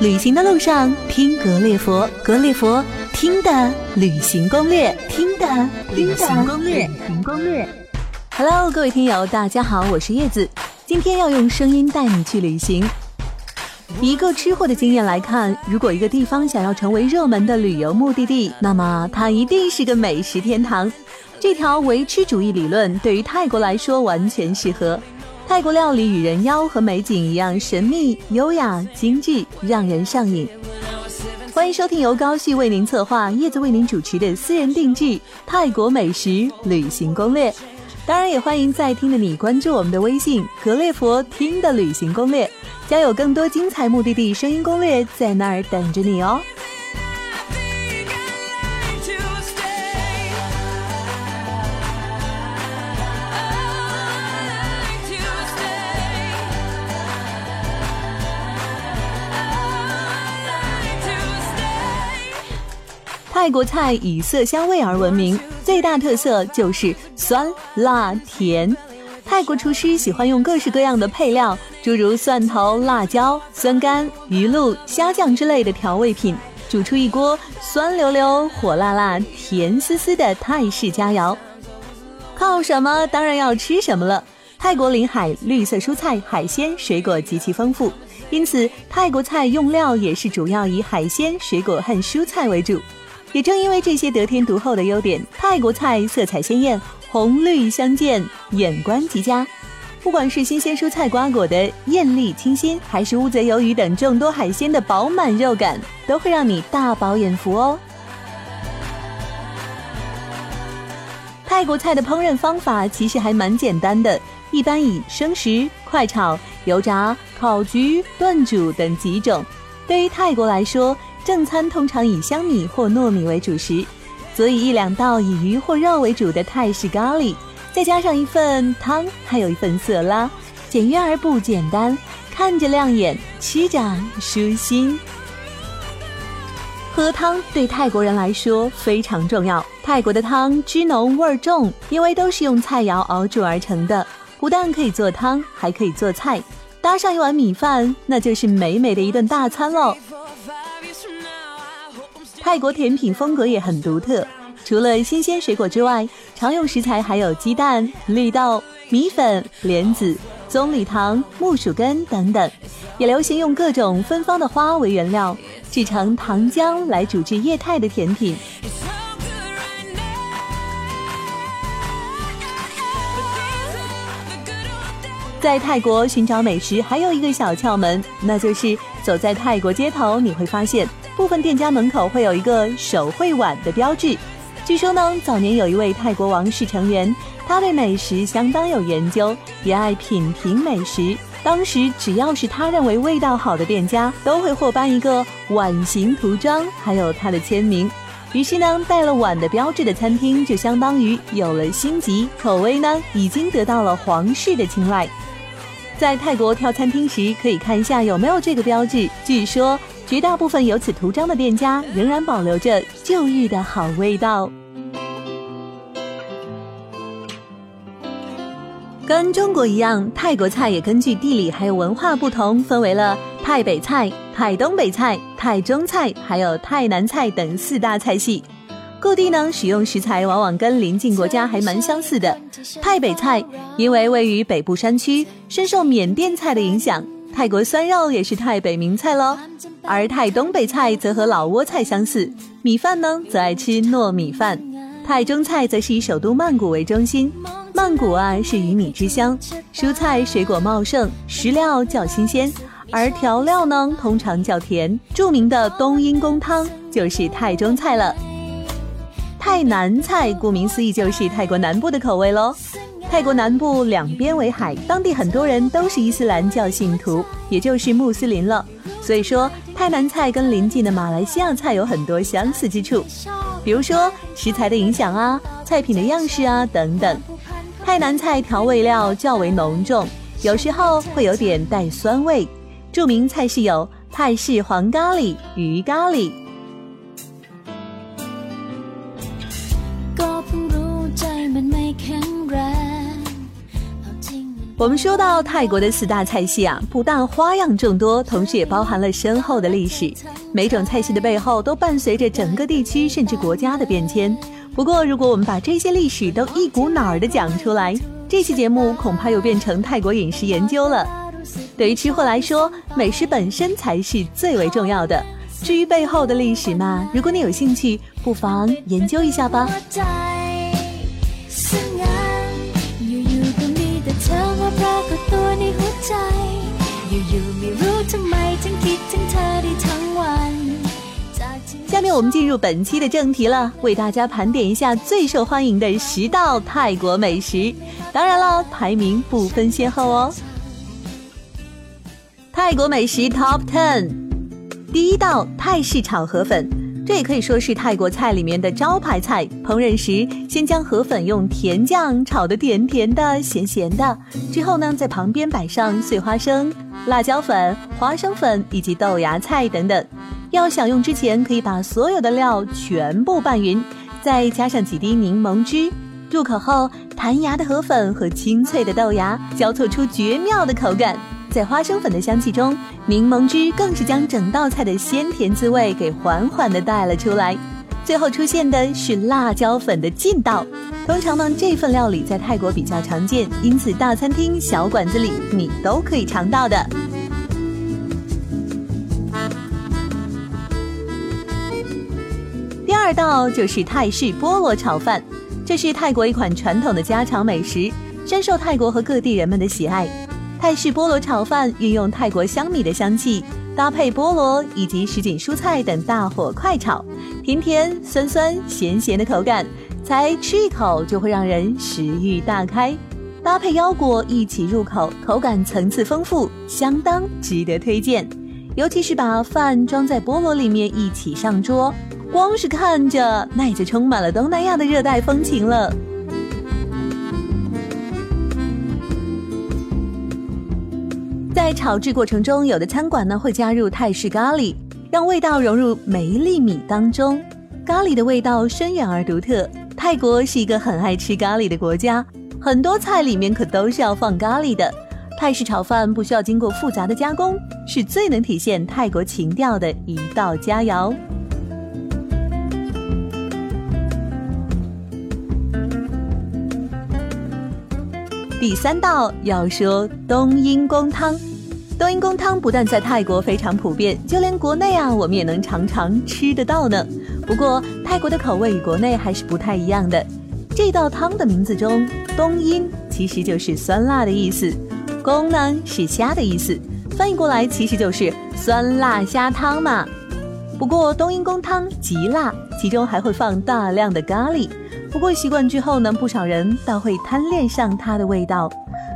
旅行的路上听格列佛，格列佛听的旅行攻略，听的旅行攻略，旅行攻略。Hello，各位听友，大家好，我是叶子，今天要用声音带你去旅行。一个吃货的经验来看，如果一个地方想要成为热门的旅游目的地，那么它一定是个美食天堂。这条唯吃主义理论对于泰国来说完全适合。泰国料理与人妖和美景一样神秘、优雅、精致，让人上瘾。欢迎收听由高旭为您策划、叶子为您主持的私人定制泰国美食旅行攻略。当然，也欢迎在听的你关注我们的微信“格列佛听的旅行攻略”，将有更多精彩目的地声音攻略在那儿等着你哦。泰国菜以色香味而闻名，最大特色就是酸、辣、甜。泰国厨师喜欢用各式各样的配料，诸如蒜头、辣椒、酸干、鱼露、虾酱之类的调味品，煮出一锅酸溜溜、火辣辣、甜丝丝的泰式佳肴。靠什么？当然要吃什么了。泰国临海，绿色蔬菜、海鲜、水果极其丰富，因此泰国菜用料也是主要以海鲜、水果和蔬菜为主。也正因为这些得天独厚的优点，泰国菜色彩鲜艳，红绿相间，眼观极佳。不管是新鲜蔬菜瓜果的艳丽清新，还是乌贼鱿鱼等众多海鲜的饱满肉感，都会让你大饱眼福哦。泰国菜的烹饪方法其实还蛮简单的，一般以生食、快炒、油炸、烤焗、炖煮等几种。对于泰国来说，正餐通常以香米或糯米为主食，所以一两道以鱼或肉为主的泰式咖喱，再加上一份汤，还有一份色拉，简约而不简单，看着亮眼，吃着舒心。喝汤对泰国人来说非常重要，泰国的汤汁浓味重，因为都是用菜肴熬煮而成的，不但可以做汤，还可以做菜，搭上一碗米饭，那就是美美的一顿大餐喽。泰国甜品风格也很独特，除了新鲜水果之外，常用食材还有鸡蛋、绿豆、米粉、莲子、棕榈糖、木薯根等等，也流行用各种芬芳的花为原料，制成糖浆来煮制液态的甜品。在泰国寻找美食还有一个小窍门，那就是走在泰国街头，你会发现。部分店家门口会有一个手绘碗的标志。据说呢，早年有一位泰国王室成员，他对美食相当有研究，也爱品评美食。当时只要是他认为味道好的店家，都会获颁一个碗形涂装，还有他的签名。于是呢，带了碗的标志的餐厅就相当于有了星级，口味呢已经得到了皇室的青睐。在泰国挑餐厅时，可以看一下有没有这个标志。据说。绝大部分有此图章的店家仍然保留着旧日的好味道。跟中国一样，泰国菜也根据地理还有文化不同，分为了泰北菜、泰东北菜、泰中菜，还有泰南菜等四大菜系。各地呢使用食材往往跟邻近国家还蛮相似的。泰北菜因为位于北部山区，深受缅甸菜的影响。泰国酸肉也是泰北名菜喽，而泰东北菜则和老挝菜相似，米饭呢则爱吃糯米饭。泰中菜则是以首都曼谷为中心，曼谷啊是鱼米之乡，蔬菜水果茂盛，食料较新鲜，而调料呢通常较甜。著名的冬阴功汤就是泰中菜了。泰南菜顾名思义就是泰国南部的口味喽。泰国南部两边为海，当地很多人都是伊斯兰教信徒，也就是穆斯林了。所以说，泰南菜跟邻近的马来西亚菜有很多相似之处，比如说食材的影响啊、菜品的样式啊等等。泰南菜调味料较为浓重，有时候会有点带酸味。著名菜式有泰式黄咖喱、鱼咖喱。我们说到泰国的四大菜系啊，不但花样众多，同时也包含了深厚的历史。每种菜系的背后都伴随着整个地区甚至国家的变迁。不过，如果我们把这些历史都一股脑儿的讲出来，这期节目恐怕又变成泰国饮食研究了。对于吃货来说，美食本身才是最为重要的。至于背后的历史嘛，如果你有兴趣，不妨研究一下吧。下面我们进入本期的正题了，为大家盘点一下最受欢迎的十道泰国美食。当然了，排名不分先后哦。泰国美食 Top Ten，第一道泰式炒河粉，这也可以说是泰国菜里面的招牌菜。烹饪时，先将河粉用甜酱炒得甜甜的、咸咸的，之后呢，在旁边摆上碎花生、辣椒粉、花生粉以及豆芽菜等等。要享用之前，可以把所有的料全部拌匀，再加上几滴柠檬汁。入口后，弹牙的河粉和清脆的豆芽交错出绝妙的口感。在花生粉的香气中，柠檬汁更是将整道菜的鲜甜滋味给缓缓的带了出来。最后出现的是辣椒粉的劲道。通常呢，这份料理在泰国比较常见，因此大餐厅、小馆子里你都可以尝到的。第二道就是泰式菠萝炒饭，这是泰国一款传统的家常美食，深受泰国和各地人们的喜爱。泰式菠萝炒饭运用泰国香米的香气，搭配菠萝以及什锦蔬菜等，大火快炒，甜甜酸酸咸咸的口感，才吃一口就会让人食欲大开。搭配腰果一起入口，口感层次丰富，相当值得推荐。尤其是把饭装在菠萝里面一起上桌，光是看着那也就充满了东南亚的热带风情了。在炒制过程中，有的餐馆呢会加入泰式咖喱，让味道融入每一粒米当中。咖喱的味道深远而独特。泰国是一个很爱吃咖喱的国家，很多菜里面可都是要放咖喱的。泰式炒饭不需要经过复杂的加工，是最能体现泰国情调的一道佳肴。第三道要说冬阴功汤。冬阴功汤不但在泰国非常普遍，就连国内啊，我们也能常常吃得到呢。不过泰国的口味与国内还是不太一样的。这道汤的名字中，冬阴其实就是酸辣的意思，功呢是虾的意思，翻译过来其实就是酸辣虾汤嘛。不过冬阴功汤极辣，其中还会放大量的咖喱。不过习惯之后呢，不少人倒会贪恋上它的味道。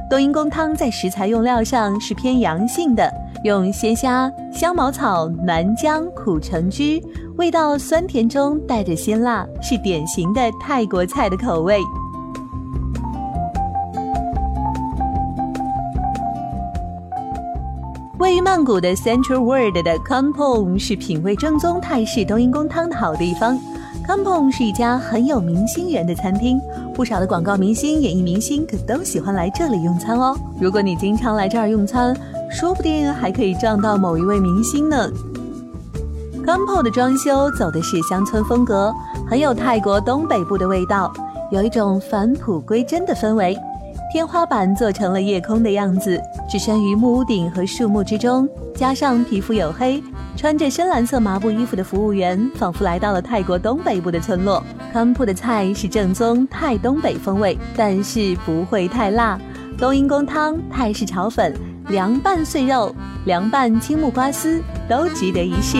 冬阴功汤在食材用料上是偏阳性的，用鲜虾、香茅草、南姜、苦橙汁，味道酸甜中带着鲜辣，是典型的泰国菜的口味。位于曼谷的 Central World 的 Kampong 是品味正宗泰式冬阴功汤的好地方。Kampong 是一家很有明星缘的餐厅。不少的广告明星、演艺明星可都喜欢来这里用餐哦。如果你经常来这儿用餐，说不定还可以撞到某一位明星呢。c a m p o 的装修走的是乡村风格，很有泰国东北部的味道，有一种返璞归真的氛围。天花板做成了夜空的样子，置身于木屋顶和树木之中，加上皮肤黝黑。穿着深蓝色麻布衣服的服务员，仿佛来到了泰国东北部的村落。康铺的菜是正宗泰东北风味，但是不会太辣。冬阴功汤、泰式炒粉、凉拌碎肉、凉拌青木瓜丝，都值得一试。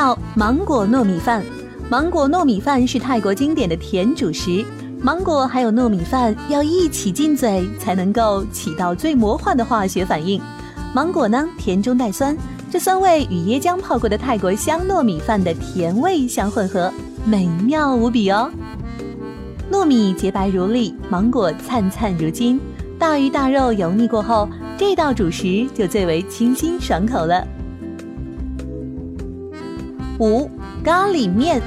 道芒果糯米饭，芒果糯米饭是泰国经典的甜主食。芒果还有糯米饭要一起进嘴，才能够起到最魔幻的化学反应。芒果呢，甜中带酸，这酸味与椰浆泡过的泰国香糯米饭的甜味相混合，美妙无比哦。糯米洁白如粒，芒果灿灿如金，大鱼大肉油腻过后，这道主食就最为清新爽口了。五咖喱面，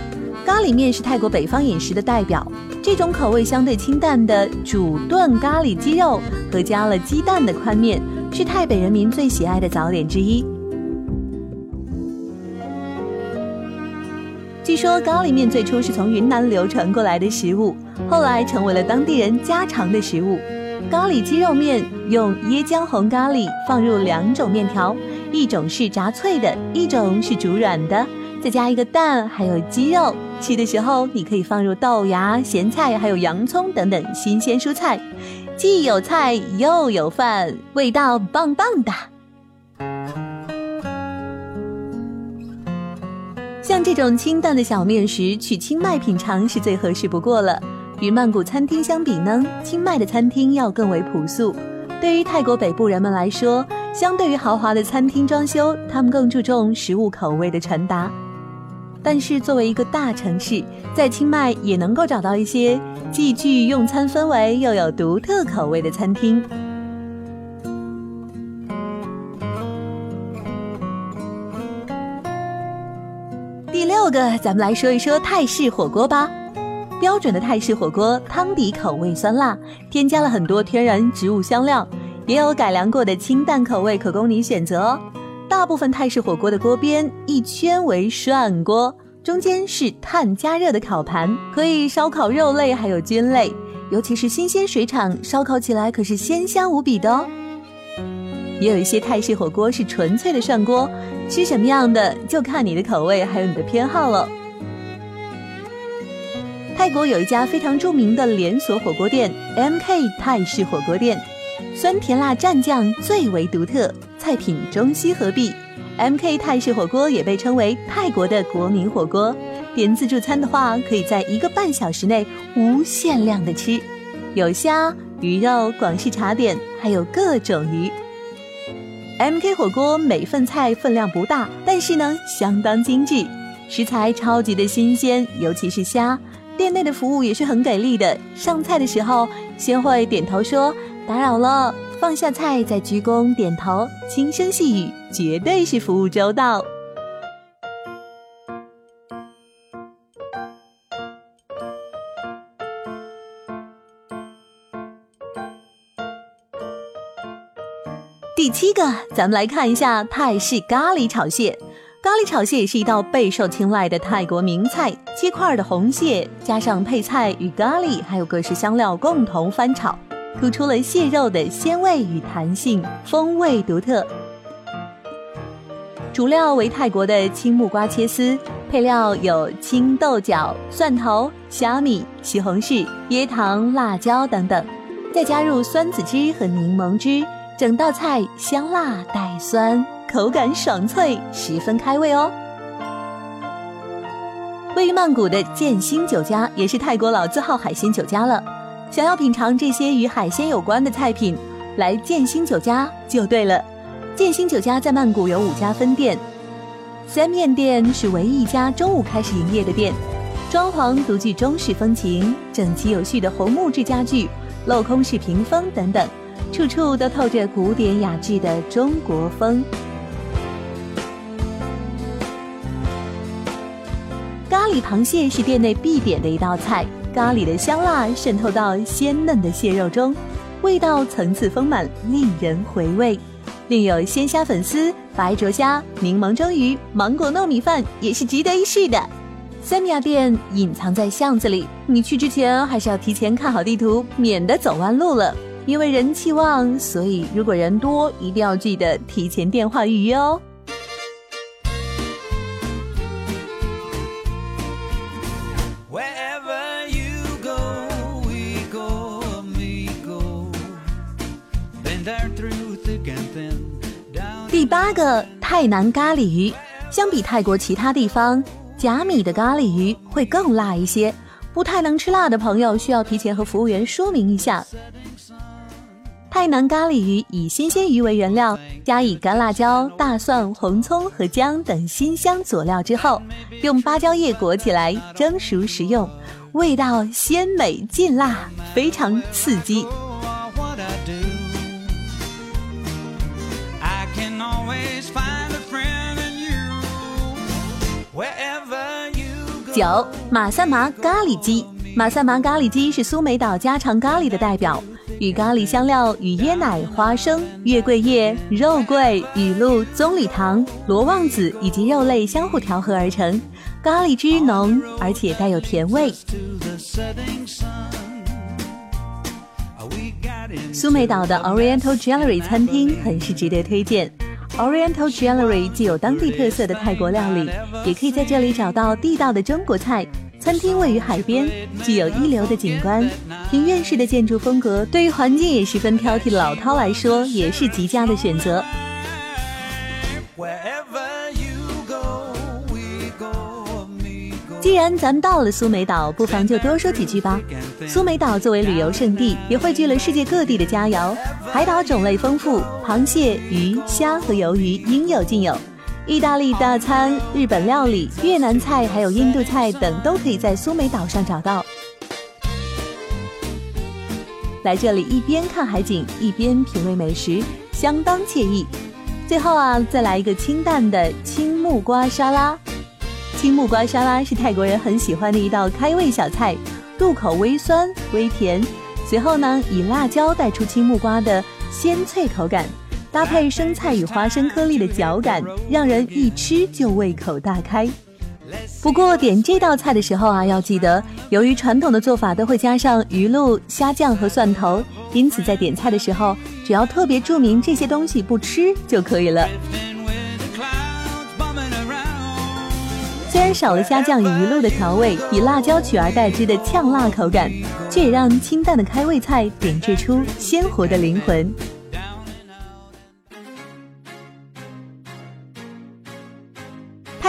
咖喱面是泰国北方饮食的代表。这种口味相对清淡的煮炖咖喱鸡肉和加了鸡蛋的宽面，是泰北人民最喜爱的早点之一。据说咖喱面最初是从云南流传过来的食物，后来成为了当地人家常的食物。咖喱鸡肉面用椰浆红咖喱放入两种面条，一种是炸脆的，一种是煮软的。再加一个蛋，还有鸡肉。吃的时候，你可以放入豆芽、咸菜，还有洋葱等等新鲜蔬菜，既有菜又有饭，味道棒棒的。像这种清淡的小面食，去清迈品尝是最合适不过了。与曼谷餐厅相比呢，清迈的餐厅要更为朴素。对于泰国北部人们来说，相对于豪华的餐厅装修，他们更注重食物口味的传达。但是作为一个大城市，在清迈也能够找到一些既具用餐氛围又有独特口味的餐厅。第六个，咱们来说一说泰式火锅吧。标准的泰式火锅汤底口味酸辣，添加了很多天然植物香料，也有改良过的清淡口味可供你选择哦。大部分泰式火锅的锅边一圈为涮锅，中间是碳加热的烤盘，可以烧烤肉类还有菌类，尤其是新鲜水产，烧烤起来可是鲜香无比的哦。也有一些泰式火锅是纯粹的涮锅，吃什么样的就看你的口味还有你的偏好了。泰国有一家非常著名的连锁火锅店 M.K 泰式火锅店，酸甜辣蘸酱最为独特。菜品中西合璧，M.K 泰式火锅也被称为泰国的国民火锅。点自助餐的话，可以在一个半小时内无限量的吃，有虾、鱼肉、广式茶点，还有各种鱼。M.K 火锅每份菜分量不大，但是呢相当精致，食材超级的新鲜，尤其是虾。店内的服务也是很给力的，上菜的时候先会点头说打扰了。放下菜，再鞠躬点头，轻声细语，绝对是服务周到。第七个，咱们来看一下泰式咖喱炒蟹。咖喱炒蟹也是一道备受青睐的泰国名菜，切块的红蟹加上配菜与咖喱，还有各式香料共同翻炒。突出了蟹肉的鲜味与弹性，风味独特。主料为泰国的青木瓜切丝，配料有青豆角、蒜头、虾米、西红柿、椰糖、辣椒等等，再加入酸子汁和柠檬汁，整道菜香辣带酸，口感爽脆，十分开胃哦。位于曼谷的建新酒家也是泰国老字号海鲜酒家了。想要品尝这些与海鲜有关的菜品，来建新酒家就对了。建新酒家在曼谷有五家分店，三面店是唯一一家中午开始营业的店，装潢独具中式风情，整齐有序的红木质家具、镂空式屏风等等，处处都透着古典雅致的中国风。咖喱螃蟹是店内必点的一道菜。咖喱的香辣渗透到鲜嫩的蟹肉中，味道层次丰满，令人回味。另有鲜虾粉丝、白灼虾、柠檬蒸鱼、芒果糯米饭，也是值得一试的。三米亚店隐藏在巷子里，你去之前还是要提前看好地图，免得走弯路了。因为人气旺，所以如果人多，一定要记得提前电话预约哦。八个泰南咖喱鱼，相比泰国其他地方，甲米的咖喱鱼会更辣一些。不太能吃辣的朋友需要提前和服务员说明一下。泰南咖喱鱼以新鲜鱼为原料，加以干辣椒、大蒜、红葱和姜等辛香佐料之后，用芭蕉叶裹起来蒸熟食用。味道鲜美劲辣，非常刺激。九马萨麻咖喱鸡，马萨麻咖喱鸡是苏梅岛家常咖喱的代表，与咖喱香料与椰奶、花生、月桂叶、肉桂、雨露、棕榈糖、罗望子以及肉类相互调和而成，咖喱汁浓而且带有甜味。苏梅岛的 Oriental Jewelry 餐厅很是值得推荐。Oriental Jewelry 既有当地特色的泰国料理，也可以在这里找到地道的中国菜。餐厅位于海边，具有一流的景观，庭院式的建筑风格，对于环境也十分挑剔的老饕来说，也是极佳的选择。既然咱们到了苏梅岛，不妨就多说几句吧。苏梅岛作为旅游胜地，也汇聚了世界各地的佳肴，海岛种类丰富，螃蟹、鱼、虾和鱿鱼应有尽有。意大利大餐、日本料理、越南菜还有印度菜等，都可以在苏梅岛上找到。来这里一边看海景，一边品味美食，相当惬意。最后啊，再来一个清淡的青木瓜沙拉。青木瓜沙拉是泰国人很喜欢的一道开胃小菜，入口微酸微甜。随后呢，以辣椒带出青木瓜的鲜脆口感，搭配生菜与花生颗粒的嚼感，让人一吃就胃口大开。不过点这道菜的时候啊，要记得，由于传统的做法都会加上鱼露、虾酱和蒜头，因此在点菜的时候，只要特别注明这些东西不吃就可以了。虽然少了虾酱与鱼露的调味，以辣椒取而代之的呛辣口感，却也让清淡的开胃菜点缀出鲜活的灵魂。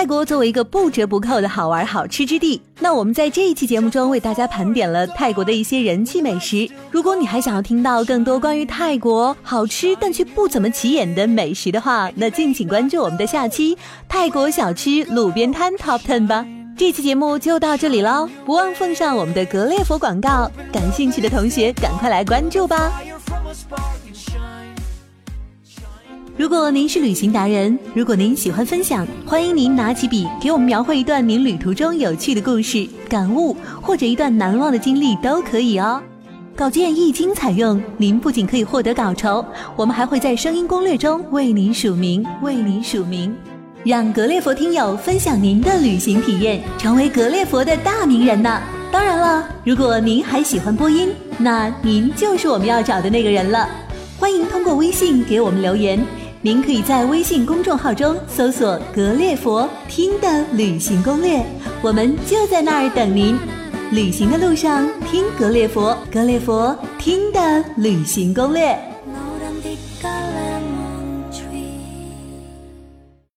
泰国作为一个不折不扣的好玩好吃之地，那我们在这一期节目中为大家盘点了泰国的一些人气美食。如果你还想要听到更多关于泰国好吃但却不怎么起眼的美食的话，那敬请关注我们的下期泰国小吃路边摊 Top Ten 吧。这期节目就到这里喽，不忘奉上我们的格列佛广告，感兴趣的同学赶快来关注吧。如果您是旅行达人，如果您喜欢分享，欢迎您拿起笔给我们描绘一段您旅途中有趣的故事、感悟，或者一段难忘的经历都可以哦。稿件一经采用，您不仅可以获得稿酬，我们还会在声音攻略中为您署名，为您署名，让格列佛听友分享您的旅行体验，成为格列佛的大名人呢。当然了，如果您还喜欢播音，那您就是我们要找的那个人了。欢迎通过微信给我们留言。您可以在微信公众号中搜索“格列佛听的旅行攻略”，我们就在那儿等您。旅行的路上听格列佛，格列佛听的旅行攻略。